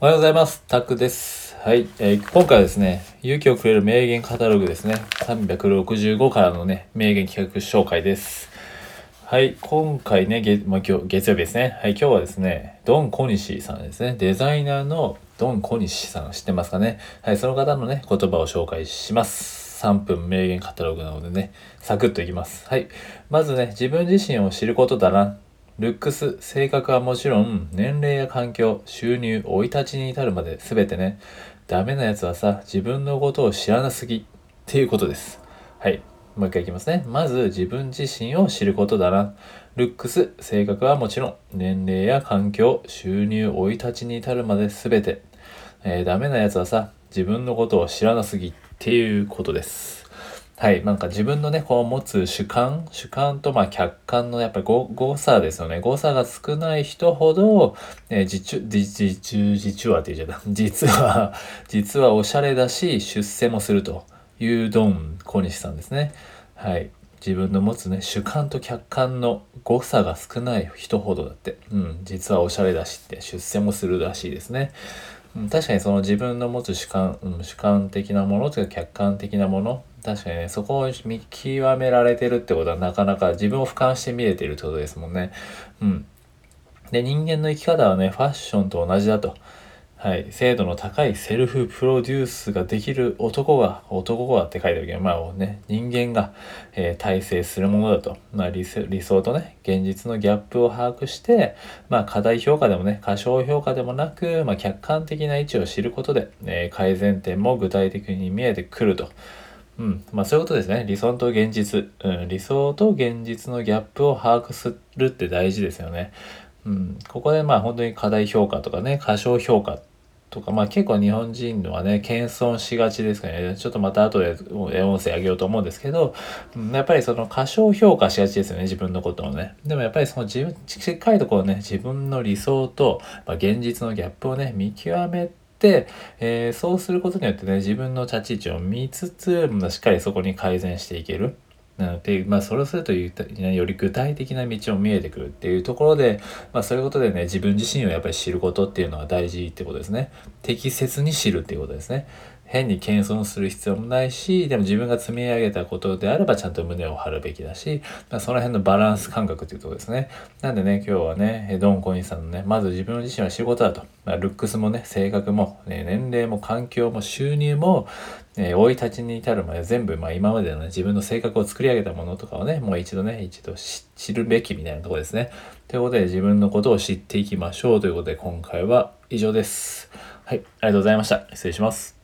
おはようございます。タクです。はい、えー、今回はですね、勇気をくれる名言カタログですね。365からのね、名言企画紹介です。はい、今回ね、月,、まあ、今日月曜日ですね。はい、今日はですね、ドン・コニシさんですね。デザイナーのドン・コニシさん知ってますかね。はい、その方のね、言葉を紹介します。3分名言カタログなのでね、サクッといきます。はい。まずね、自分自身を知ることだな。ルックス、性格はもちろん、年齢や環境、収入、生い立ちに至るまで全てね、ダメなやつはさ、自分のことを知らなすぎっていうことです。はい。もう一回いきますね。まず自分自身を知ることだな。ルックス、性格はもちろん、年齢や環境、収入、生い立ちに至るまで全て、えー、ダメなやつはさ、自分のことを知らなすぎっていうことです。はい。なんか自分のね、こう持つ主観、主観とまあ客観のやっぱり誤差ですよね。誤差が少ない人ほど、えー、自中、自自中、自中はって言っちゃった。実は、実はおしゃれだし、出世もするというドン小西さんですね。はい。自分の持つね、主観と客観の誤差が少ない人ほどだって、うん、実はおしゃれだしって出世もするらしいですね。うん、確かにその自分の持つ主観、うん、主観的なものというか客観的なもの、確かにね、そこを見極められてるってことはなかなか自分を俯瞰して見れてるってことですもんね。うん。で、人間の生き方はね、ファッションと同じだと。はい。精度の高いセルフプロデュースができる男が、男がって書いてあるけど、まあね、人間が、えー、体制するものだと。まあ理想とね、現実のギャップを把握して、まあ過大評価でもね、過小評価でもなく、まあ客観的な位置を知ることで、えー、改善点も具体的に見えてくると。うん。まあそういうことですね。理想と現実。うん。理想と現実のギャップを把握するって大事ですよね。うん。ここでまあ本当に過大評価とかね、過小評価とか、まあ結構日本人のはね、謙遜しがちですからね。ちょっとまた後で音声あげようと思うんですけど、やっぱりその過小評価しがちですよね、自分のことをね。でもやっぱりその自分、しっかりとこうね、自分の理想と、まあ、現実のギャップをね、見極めて、えー、そうすることによってね、自分の立ち位置を見つつ、しっかりそこに改善していける。なので、まあ、それをするという、より具体的な道も見えてくるっていうところで、まあ、そういうことでね、自分自身をやっぱり知ることっていうのは大事ってことですね。適切に知るっていうことですね。変に謙遜する必要もないし、でも自分が積み上げたことであればちゃんと胸を張るべきだし、まあ、その辺のバランス感覚っていうところですね。なんでね、今日はね、ドンコインさんのね、まず自分自身は仕事だと。まあ、ルックスもね、性格も、ね、年齢も環境も収入も、え、生い立ちに至るまで全部、まあ今までの、ね、自分の性格を作り上げたものとかをね、もう一度ね、一度知るべきみたいなところですね。ということで自分のことを知っていきましょうということで今回は以上です。はい、ありがとうございました。失礼します。